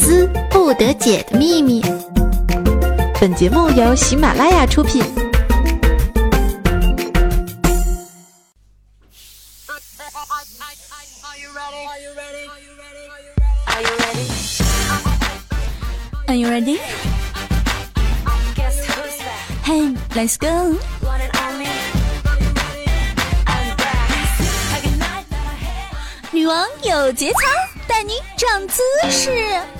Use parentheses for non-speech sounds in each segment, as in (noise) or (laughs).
丝不得解的秘密。本节目由喜马拉雅出品。Are you ready? Hey, let's go. 女王有节操，带你长姿势，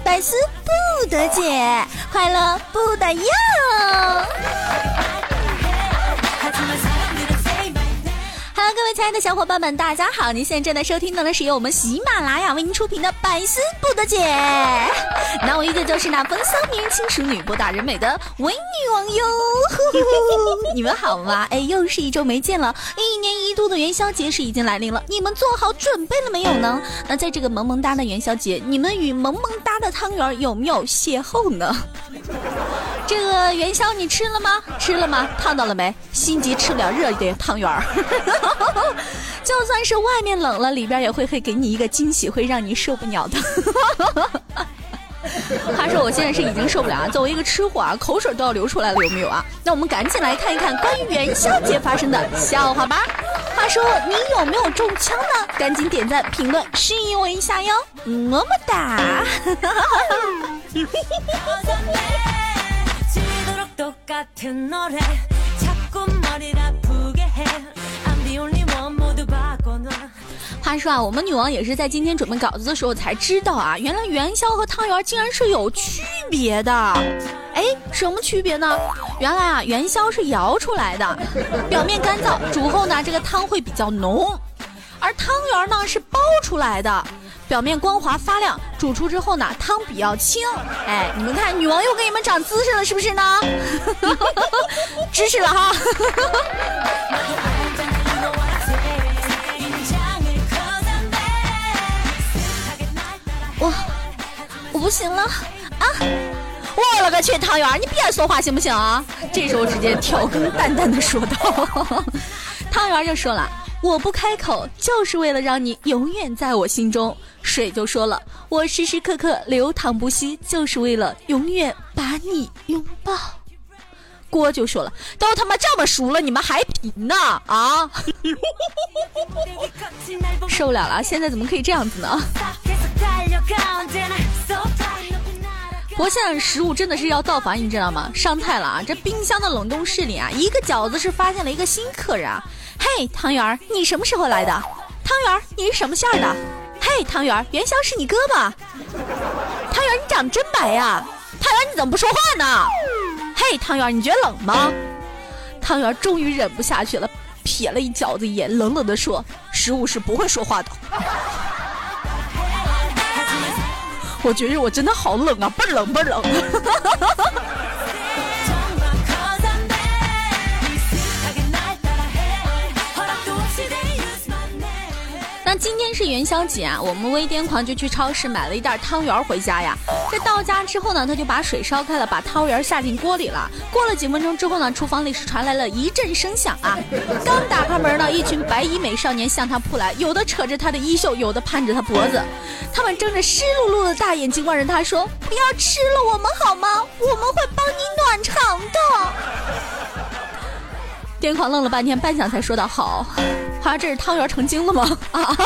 百思不得解，快乐不打烊。各位亲爱的小伙伴们，大家好！您现在正在收听的呢，是由我们喜马拉雅为您出品的《百思不得解》，那我依旧就是那风骚迷人、轻熟女、博大人美的伪女王哟！(laughs) 你们好吗？哎，又是一周没见了，一年一度的元宵节是已经来临了，你们做好准备了没有呢？那在这个萌萌哒的元宵节，你们与萌萌哒的汤圆有没有邂逅呢？这个元宵你吃了吗？吃了吗？烫到了没？心急吃不了热的汤圆儿。(laughs) 就算是外面冷了，里边也会会给你一个惊喜，会让你受不了的。(laughs) 话说我现在是已经受不了啊！作为一个吃货啊，口水都要流出来了，有没有啊？那我们赶紧来看一看关于元宵节发生的笑话吧。话说你有没有中枪呢？赶紧点赞、评论、示意我一下哟，么么哒！(laughs) 话说啊，我们女王也是在今天准备稿子的时候才知道啊，原来元宵和汤圆竟然是有区别的。哎，什么区别呢？原来啊，元宵是摇出来的，表面干燥，煮后呢，这个汤会比较浓；而汤圆呢是包出来的。表面光滑发亮，煮出之后呢，汤比较清。哎，你们看，女王又给你们长姿势了，是不是呢？(laughs) 支持了哈。(laughs) 我我不行了啊！我了个去，汤圆，你别说话行不行啊？这时候直接调羹淡淡的说道。汤圆就说了。我不开口，就是为了让你永远在我心中。水就说了，我时时刻刻流淌不息，就是为了永远把你拥抱。锅就说了，都他妈这么熟了，你们还贫呢？啊！(laughs) 受不了了，现在怎么可以这样子呢？不过现在食物真的是要造反，你知道吗？上菜了啊！这冰箱的冷冻室里啊，一个饺子是发现了一个新客人啊。嘿，汤圆儿，你什么时候来的？汤圆儿，你是什么馅儿的？嘿，汤圆，元宵是你哥吧？汤圆，你长得真白呀！汤圆，你怎么不说话呢？嘿，汤圆，你觉得冷吗？汤圆终于忍不下去了，瞥了一饺子一眼，冷冷地说：“食物是不会说话的。(laughs) ”我觉得我真的好冷啊，倍儿冷倍儿冷。今天是元宵节啊，我们微癫狂就去超市买了一袋汤圆回家呀。这到家之后呢，他就把水烧开了，把汤圆下进锅里了。过了几分钟之后呢，厨房里是传来了一阵声响啊。刚打开门呢，一群白衣美少年向他扑来，有的扯着他的衣袖，有的攀着他脖子。他们睁着湿漉漉的大眼睛望着他说：“不要吃了我们好吗？我们会帮你暖肠的。”癫狂愣了半天，半晌才说道：“好。”他这是汤圆成精了吗？啊！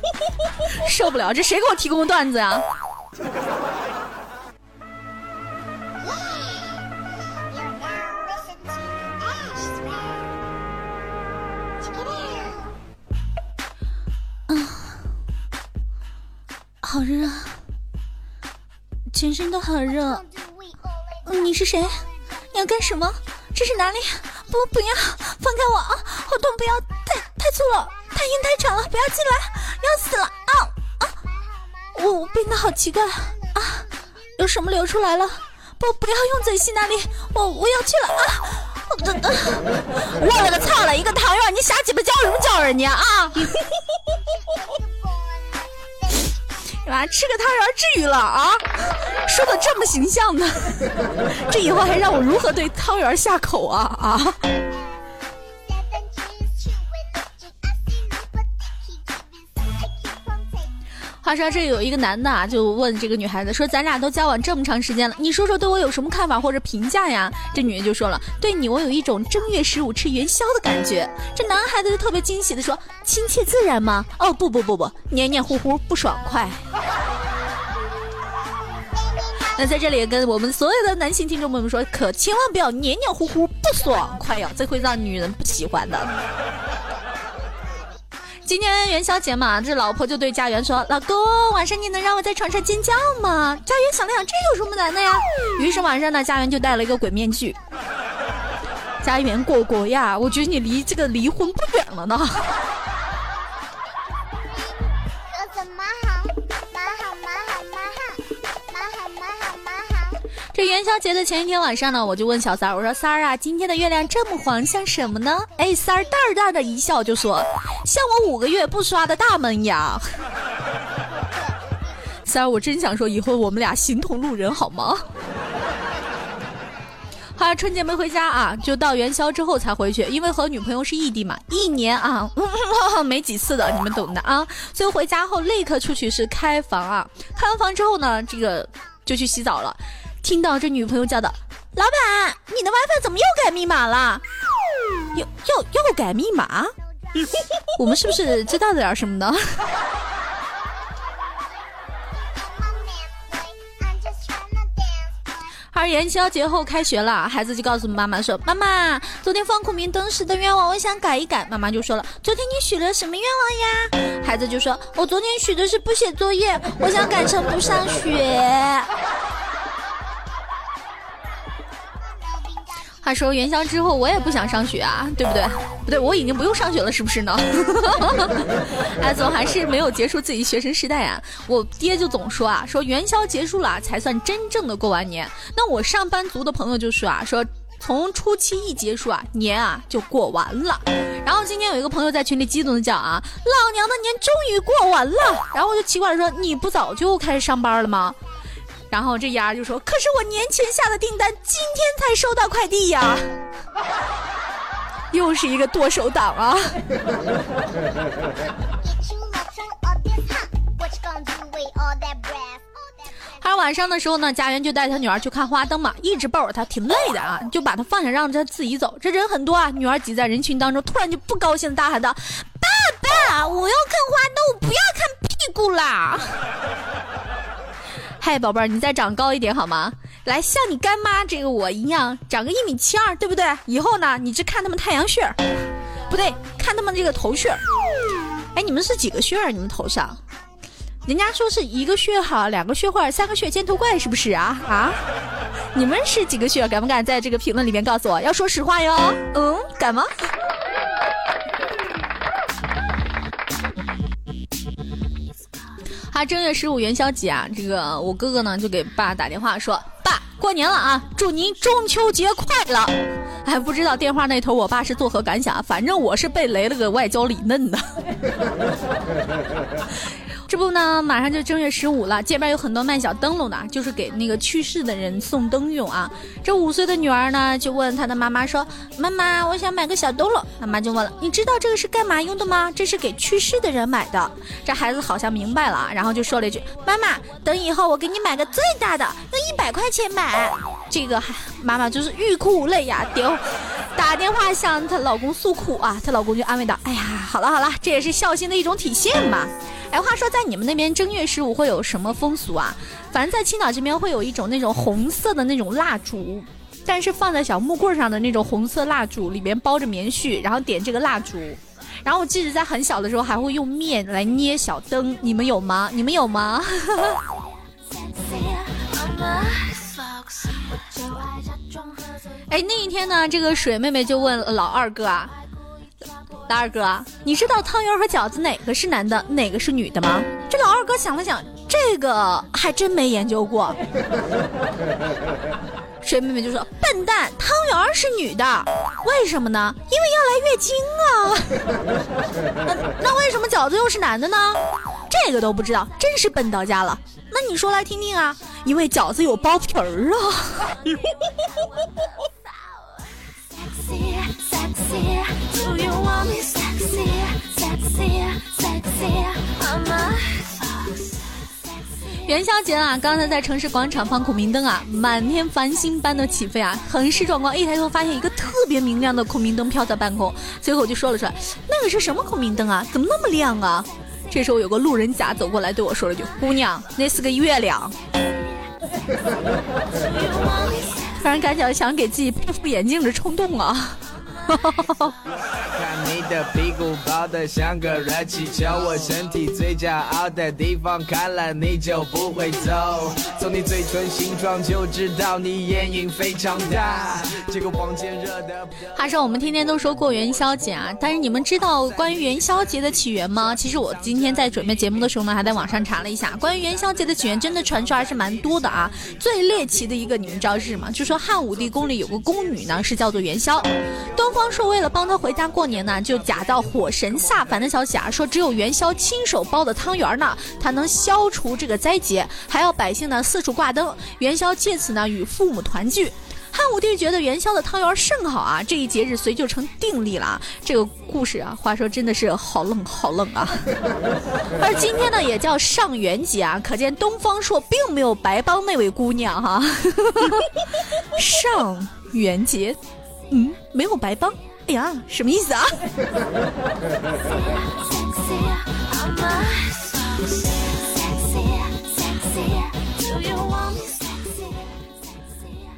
(laughs) 受不了，这谁给我提供的段子呀？啊，好热，全身都好热。你是谁？你要干什么？这是哪里？不，不要，放开我啊！好痛，不要太。太粗了，太硬太长了，不要进来，要死了啊啊！我我变得好奇怪啊！有什么流出来了？不不要用嘴吸那里，我我要去了啊！(laughs) 我我了个操了，一个汤圆，你瞎鸡巴叫什么叫人家啊？妈，吃个汤圆至于了啊？说的这么形象呢，这以后还让我如何对汤圆下口啊啊？话说这有一个男的啊，就问这个女孩子说：“咱俩都交往这么长时间了，你说说对我有什么看法或者评价呀？”这女的就说了：“对你，我有一种正月十五吃元宵的感觉。”这男孩子就特别惊喜的说：“亲切自然吗？”哦，不不不不，黏黏糊糊不爽快。那在这里跟我们所有的男性听众朋友们说，可千万不要黏黏糊糊不爽快呀，这会让女人不喜欢的。今天元宵节嘛，这老婆就对家园说：“老公，晚上你能让我在床上尖叫吗？”家园想了想，这有什么难的呀？于是晚上呢，家园就戴了一个鬼面具。家园果果呀，我觉得你离这个离婚不远了呢。元宵节的前一天晚上呢，我就问小三儿，我说三儿啊，今天的月亮这么黄，像什么呢？哎，三儿淡淡的一笑就说，像我五个月不刷的大门牙。(laughs) 三儿，我真想说，以后我们俩形同路人好吗？好，春节没回家啊，就到元宵之后才回去，因为和女朋友是异地嘛，一年啊 (laughs) 没几次的，你们懂的啊。所以回家后立刻出去是开房啊，开完房之后呢，这个就去洗澡了。听到这女朋友叫的，老板，你的 WiFi 怎么又改密码了？又又又改密码？(laughs) 我们是不是知道点什么呢？而元宵节后开学了，孩子就告诉妈妈说：“妈妈，昨天放孔明灯时的愿望，我想改一改。”妈妈就说了：“昨天你许了什么愿望呀？”孩子就说：“我昨天许的是不写作业，我想改成不上学。”话说元宵之后，我也不想上学啊，对不对？不对，我已经不用上学了，是不是呢？哎，(laughs) 总还是没有结束自己学生时代啊。我爹就总说啊，说元宵结束了才算真正的过完年。那我上班族的朋友就说啊，说从初七一结束啊，年啊就过完了。然后今天有一个朋友在群里激动的叫啊，老娘的年终于过完了。然后我就奇怪的说，你不早就开始上班了吗？然后这丫就说：“可是我年前下的订单，今天才收到快递呀，(laughs) 又是一个剁手党啊！” (laughs) 还有晚上的时候呢，家园就带他女儿去看花灯嘛，一直抱着她，挺累的啊，就把她放下，让她自己走。这人很多啊，女儿挤在人群当中，突然就不高兴，大喊道：“爸爸，我要看花灯，我不要看屁股啦！”嗨，宝贝儿，你再长高一点好吗？来，像你干妈这个我一样，长个一米七二，对不对？以后呢，你只看他们太阳穴，不对，看他们这个头穴。哎，你们是几个穴儿？你们头上？人家说是一个穴好，两个穴坏，三个穴尖头怪，是不是啊？啊？你们是几个穴？敢不敢在这个评论里面告诉我？要说实话哟。嗯，敢吗？他，正月十五元宵节啊，这个我哥哥呢就给爸打电话说：“爸，过年了啊，祝您中秋节快乐。”哎，不知道电话那头我爸是作何感想？反正我是被雷了个外焦里嫩的。(laughs) 这不呢，马上就正月十五了，街边有很多卖小灯笼的，就是给那个去世的人送灯用啊。这五岁的女儿呢，就问她的妈妈说：“妈妈，我想买个小灯笼。”妈妈就问了：“你知道这个是干嘛用的吗？这是给去世的人买的。”这孩子好像明白了，然后就说了一句：“妈妈，等以后我给你买个最大的，用一百块钱买。”这个妈妈就是欲哭无泪呀，丢，打电话向她老公诉苦啊，她老公就安慰道：“哎呀，好了好了，这也是孝心的一种体现嘛。”哎，话说在你们那边正月十五会有什么风俗啊？反正在青岛这边会有一种那种红色的那种蜡烛，但是放在小木棍上的那种红色蜡烛，里面包着棉絮，然后点这个蜡烛。然后我记得在很小的时候还会用面来捏小灯，你们有吗？你们有吗？(laughs) 哎，那一天呢，这个水妹妹就问老二哥啊。老二哥，你知道汤圆和饺子哪个是男的，哪个是女的吗？这老二哥想了想，这个还真没研究过。(laughs) 水妹妹就说：“笨蛋，汤圆是女的，为什么呢？因为要来月经啊。(laughs) 那为什么饺子又是男的呢？这个都不知道，真是笨到家了。那你说来听听啊？因为饺子有包皮儿啊。(laughs) ”元宵节啊，刚才在城市广场放孔明灯啊，满天繁星般的起飞啊，很是壮观。一抬头发现一个特别明亮的孔明灯飘在半空，随后我就说了出来：“那个是什么孔明灯啊？怎么那么亮啊？”这时候有个路人甲走过来对我说了句：“姑娘，那是个月亮。”突然感觉想给自己配副眼镜的冲动啊！看你的屁股包的像个热气球，我身体最骄傲的地方，看了你就不会走。从你嘴唇形状就知道你眼影非常大。这个房间热的。话说我们天天都说过元宵节啊，但是你们知道关于元宵节的起源吗？其实我今天在准备节目的时候呢，还在网上查了一下，关于元宵节的起源，真的传说还是蛮多的啊。最猎奇的一个，你们知道是什么？就说汉武帝宫里有个宫女呢，是叫做元宵。东方朔为了帮他回家过年呢，就假造火神下凡的消息啊，说只有元宵亲手包的汤圆呢，才能消除这个灾劫，还要百姓呢四处挂灯，元宵借此呢与父母团聚。汉武帝觉得元宵的汤圆甚好啊，这一节日随就成定例了。这个故事啊，话说真的是好冷好冷啊。(laughs) 而今天呢，也叫上元节啊，可见东方朔并没有白帮那位姑娘哈。(laughs) 上元节。嗯，没有白帮。哎呀，什么意思啊？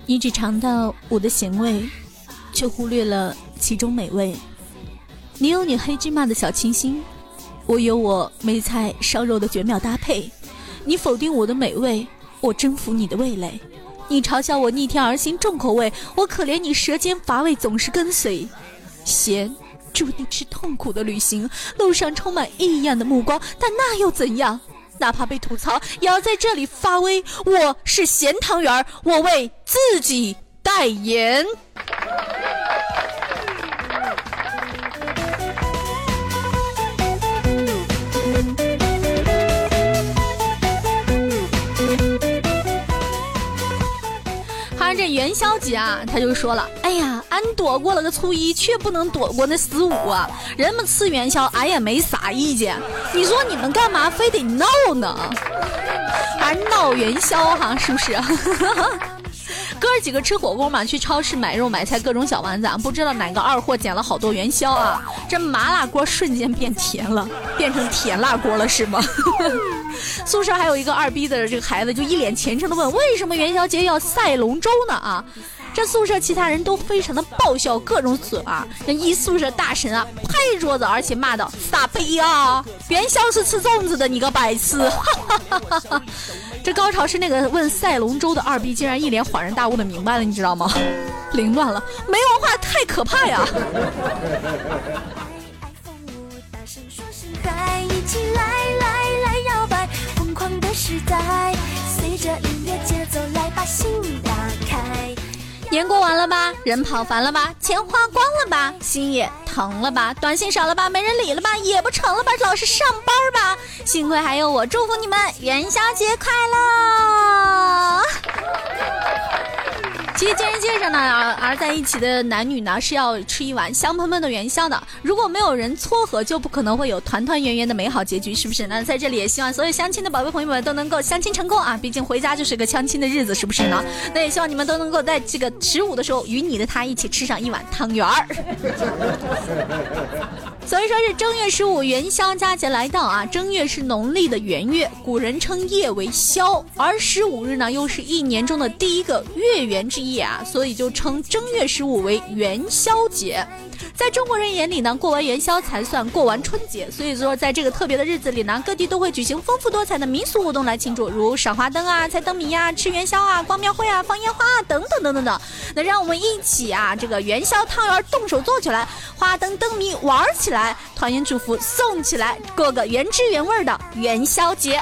你只尝到我的咸味，却忽略了其中美味。你有你黑芝麻的小清新，我有我梅菜烧肉的绝妙搭配。你否定我的美味，我征服你的味蕾。你嘲笑我逆天而行重口味，我可怜你舌尖乏味总是跟随。咸，注定是痛苦的旅行，路上充满异样的目光，但那又怎样？哪怕被吐槽，也要在这里发威。我是咸汤圆儿，我为自己代言。元宵节啊，他就说了：“哎呀，俺躲过了个初一，却不能躲过那十五啊！人们吃元宵，俺也没啥意见。你说你们干嘛非得闹呢？还闹元宵哈，是不是？” (laughs) 哥几个吃火锅嘛，去超市买肉买菜，各种小丸子，不知道哪个二货捡了好多元宵啊！这麻辣锅瞬间变甜了，变成甜辣锅了是吗？(laughs) 宿舍还有一个二逼的这个孩子，就一脸虔诚的问：为什么元宵节要赛龙舟呢？啊！这宿舍其他人都非常的爆笑，各种损啊！那一宿舍大神啊，拍桌子，而且骂道：“傻逼啊！元宵是吃粽子的，你个白痴！”哈哈哈哈这高潮是那个问赛龙舟的二逼，竟然一脸恍然大悟的明白了，你知道吗？凌乱了，没文化太可怕呀！(laughs) 待，随着音乐节奏来把心打开年过完了吧，人跑烦了吧，钱花光了吧，心也疼了吧，短信少了吧，没人理了吧，也不成了吧，老是上班吧，幸亏还有我，祝福你们元宵节快乐。其实健身界上呢，而在一起的男女呢是要吃一碗香喷喷的元宵的。如果没有人撮合，就不可能会有团团圆圆的美好结局，是不是？那在这里也希望所有相亲的宝贝朋友们都能够相亲成功啊！毕竟回家就是个相亲的日子，是不是呢？(laughs) 那也希望你们都能够在这个十五的时候，与你的他一起吃上一碗汤圆儿。(laughs) 所以说是正月十五元宵佳节来到啊！正月是农历的元月，古人称夜为宵，而十五日呢又是一年中的第一个月圆之夜啊，所以就称正月十五为元宵节。在中国人眼里呢，过完元宵才算过完春节。所以说，在这个特别的日子里呢，各地都会举行丰富多彩的民俗活动来庆祝，如赏花灯啊、猜灯谜呀、吃元宵啊、逛庙会啊、放烟花啊等等等等等。那让我们一起啊，这个元宵汤圆动手做起来，花灯灯谜玩起来，来团圆祝福送起来，过个原汁原味的元宵节。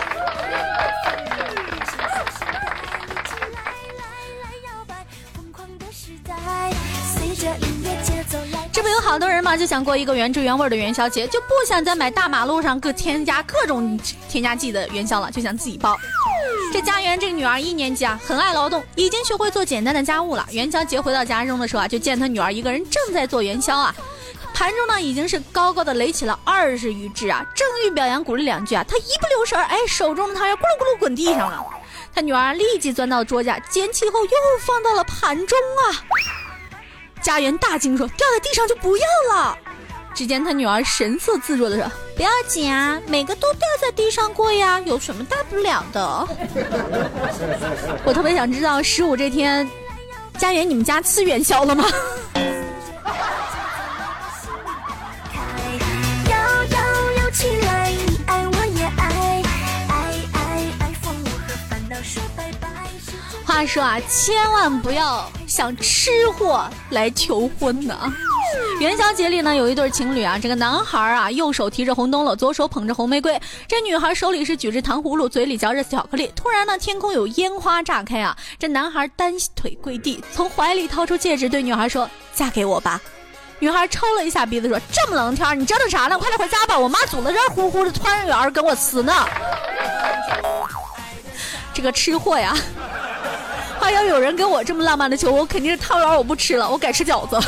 这不有好多人嘛，就想过一个原汁原味的元宵节，就不想再买大马路上各添加各种添加剂的元宵了，就想自己包。这家园这个女儿一年级啊，很爱劳动，已经学会做简单的家务了。元宵节回到家中的时候啊，就见她女儿一个人正在做元宵啊。盘中呢已经是高高的垒起了二十余只啊，正欲表扬鼓励两句啊，他一不留神，哎，手中的汤圆咕噜咕噜滚地上了。他女儿立即钻到桌下，捡起后又放到了盘中啊。家园大惊说：“掉在地上就不要了。”只见他女儿神色自若的说：“不要紧啊，每个都掉在地上过呀，有什么大不了的？” (laughs) 我特别想知道十五这天，家园你们家吃元宵了吗？话说啊，千万不要向吃货来求婚呢。元宵节里呢，有一对情侣啊，这个男孩啊，右手提着红灯笼，左手捧着红玫瑰，这女孩手里是举着糖葫芦，嘴里嚼着巧克力。突然呢，天空有烟花炸开啊，这男孩单腿跪地，从怀里掏出戒指，对女孩说：“嫁给我吧。”女孩抽了一下鼻子说：“这么冷天，你折腾啥呢？快点回家吧，我妈煮了热乎乎的团圆跟我吃呢。”这个吃货呀！要有人给我这么浪漫的求，我肯定是汤圆我不吃了，我改吃饺子。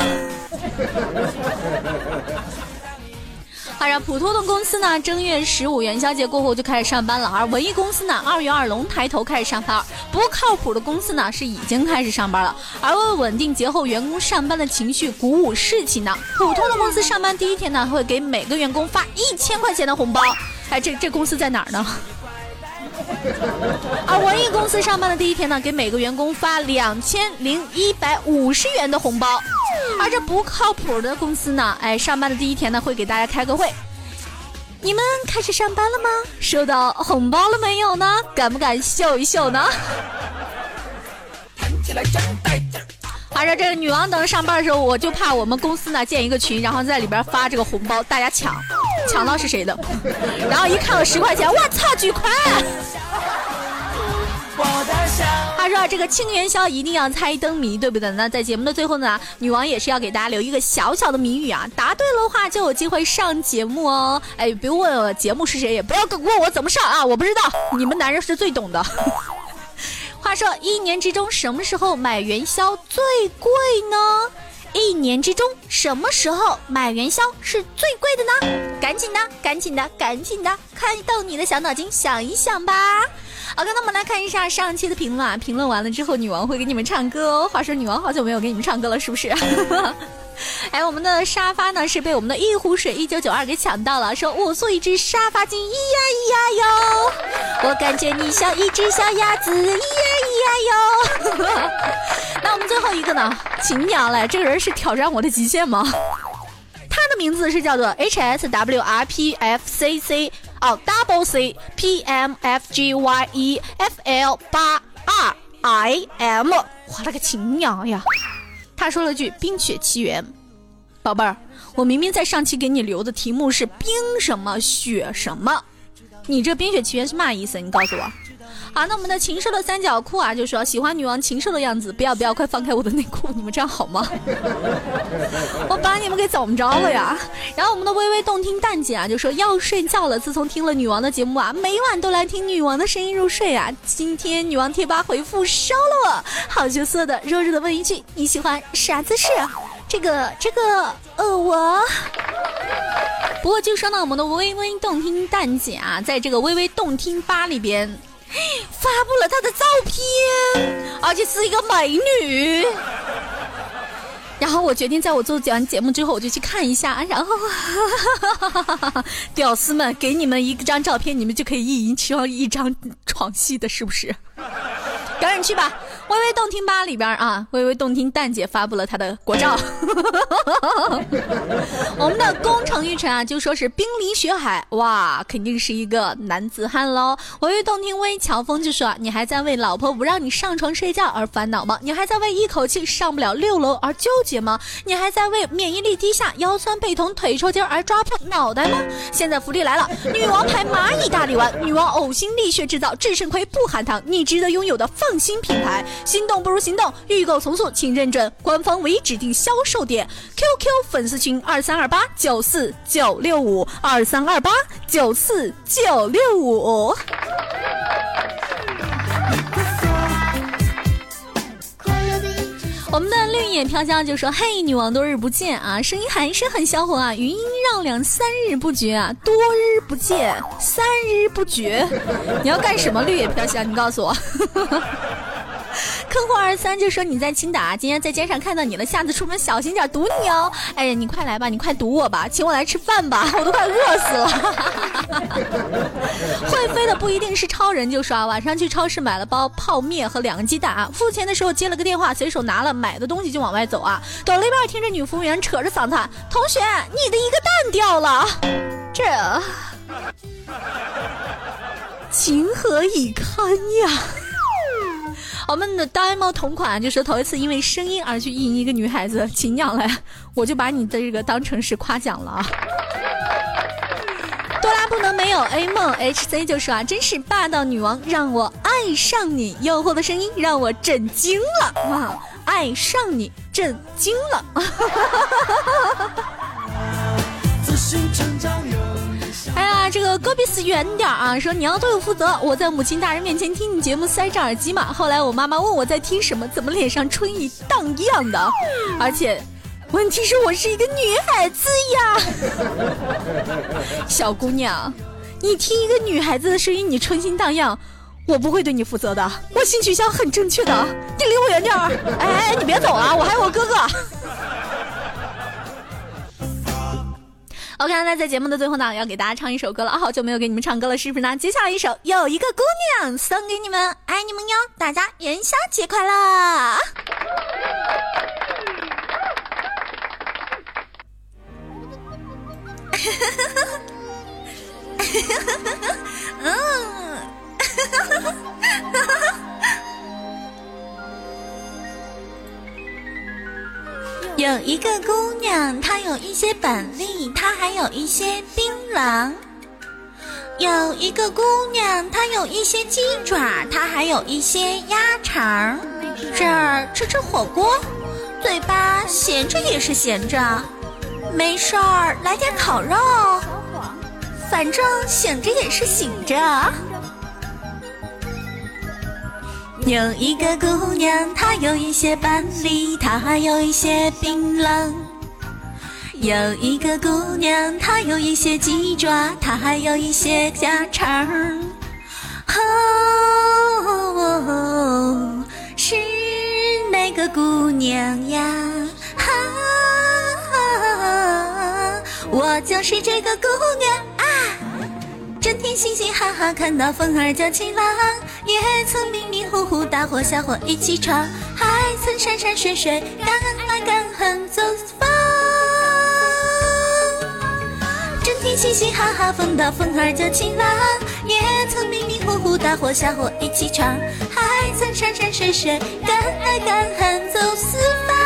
好呀，普通的公司呢，正月十五元宵节过后就开始上班了；而文艺公司呢，二月二龙抬头开始上班。不靠谱的公司呢，是已经开始上班了。而为稳定节后员工上班的情绪，鼓舞士气呢，普通的公司上班第一天呢，会给每个员工发一千块钱的红包。哎，这这公司在哪儿呢？而 (laughs) 文艺公司上班的第一天呢，给每个员工发两千零一百五十元的红包。而这不靠谱的公司呢，哎，上班的第一天呢，会给大家开个会。你们开始上班了吗？收到红包了没有呢？敢不敢秀一秀呢？而且这个女王等上班的时候，我就怕我们公司呢建一个群，然后在里边发这个红包，大家抢，抢到是谁的？然后一看到十块钱，我操，巨款！他说：“这个清元宵一定要猜灯谜，对不对？那在节目的最后呢，女王也是要给大家留一个小小的谜语啊，答对了的话就有机会上节目哦。哎，不用问我节目是谁，也不要问我怎么上啊，我不知道，(laughs) 你们男人是最懂的。话说，一年之中什么时候买元宵最贵呢？一年之中什么时候买元宵是最贵的呢？赶紧的，赶紧的，赶紧的，开动你的小脑筋想一想吧。”好，那我们来看一下上期的评论啊。评论完了之后，女王会给你们唱歌哦。话说，女王好久没有给你们唱歌了，是不是？(laughs) 哎，我们的沙发呢是被我们的一壶水一九九二给抢到了，说我送一只沙发精，咿呀咿呀哟。我感觉你像一只小鸭子，咿呀咿呀哟。(laughs) 那我们最后一个呢？秦娘嘞，这个人是挑战我的极限吗？(laughs) 他的名字是叫做 H S W R P F C C。哦，double C P M F G Y E F L 八 R I M，我了个亲娘呀！他说了句《冰雪奇缘》，宝贝儿，我明明在上期给你留的题目是冰什么雪什么，你这《冰雪奇缘》是嘛意思？你告诉我。好，那我们的禽兽的三角裤啊，就说喜欢女王禽兽的样子，不要不要，快放开我的内裤，你们这样好吗？(laughs) 我把你们给怎么着了呀？然后我们的微微动听蛋姐啊，就说要睡觉了。自从听了女王的节目啊，每晚都来听女王的声音入睡啊。今天女王贴吧回复烧了我，好羞涩的弱弱的问一句，你喜欢啥姿势？这个这个呃我。不过就说呢，我们的微微动听蛋姐啊，在这个微微动听吧里边。发布了她的照片，而且是一个美女。然后我决定，在我做完节目之后，我就去看一下。然后，屌丝们，给你们一张照片，你们就可以一人上一张床戏的，是不是？赶紧去吧。微微动听吧里边啊，微微动听蛋姐发布了她的国照。(laughs) 我们的宫城玉成啊，就说是冰凌雪海，哇，肯定是一个男子汉喽。微微动听微乔峰就说：“你还在为老婆不让你上床睡觉而烦恼吗？你还在为一口气上不了六楼而纠结吗？你还在为免疫力低下、腰酸背痛、腿抽筋而抓破脑袋吗？现在福利来了，女王牌蚂蚁大力丸，女王呕心沥血制造制胜亏不含糖，你值得拥有的放心品牌。”心动不如行动，预购从速，请认准官方唯一指定销售点：QQ 粉丝群二三二八九四九六五二三二八九四九六五。我们的绿野飘香就说：“嘿，女王多日不见啊，声音还是很销魂啊，余音绕梁三日不绝啊，多日不见三日不绝，你要干什么？绿野飘香，你告诉我。”坑货二三就说你在青岛啊，今天在街上看到你了，下次出门小心点，堵你哦。哎呀，你快来吧，你快堵我吧，请我来吃饭吧，我都快饿死了。(laughs) 会飞的不一定是超人，就说晚上去超市买了包泡面和两个鸡蛋啊，付钱的时候接了个电话，随手拿了买的东西就往外走啊。走了一半，听着女服务员扯着嗓子喊：“同学，你的一个蛋掉了。”这情何以堪呀！我们的呆猫同款就是头一次因为声音而去应一个女孩子，请养来，(laughs) 我就把你的这个当成是夸奖了啊！哆啦不能没有 A 梦 HC 就说啊，真是霸道女王，让我爱上你，诱惑的声音让我震惊了啊！爱上你，震惊了。(laughs) 这个戈壁斯远点啊！说你要对我负责，我在母亲大人面前听你节目塞着耳机嘛。后来我妈妈问我在听什么，怎么脸上春意荡漾的？而且，问题是我是一个女孩子呀，小姑娘，你听一个女孩子的声音，你春心荡漾，我不会对你负责的。我性取向很正确的，你离我远点儿！哎，你别走啊，我还有我哥哥。OK，那在节目的最后呢，要给大家唱一首歌了。好久没有给你们唱歌了，是不是呢？接下来一首有一个姑娘送给你们，爱你们哟！大家元宵节快乐！(laughs) (laughs) 有一个姑娘，她有一些本领，她还有一些槟榔。有一个姑娘，她有一些鸡爪，她还有一些鸭肠。这儿吃吃火锅，嘴巴闲着也是闲着，没事儿来点烤肉，反正醒着也是醒着。有一个姑娘，她有一些板栗，她还有一些槟榔。有一个姑娘，她有一些鸡爪，她还有一些家常。哦，是哪个姑娘呀？哈，我就是这个姑娘啊。整天嘻嘻哈哈，看到风儿就起浪，也曾迷迷糊糊，大伙小伙一起闯，还曾山山水水，敢爱敢恨走四方。整天嘻嘻哈哈，风到风儿就起浪，也曾迷迷糊糊，大伙小伙一起闯，还曾山山水水，敢爱敢恨走四。方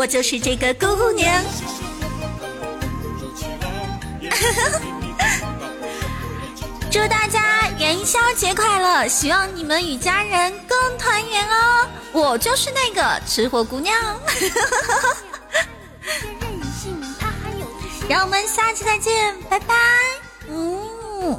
我就是这个姑娘。(laughs) 祝大家元宵节快乐！希望你们与家人更团圆哦。我就是那个吃货姑娘。(laughs) 让我们下期再见，拜拜。嗯。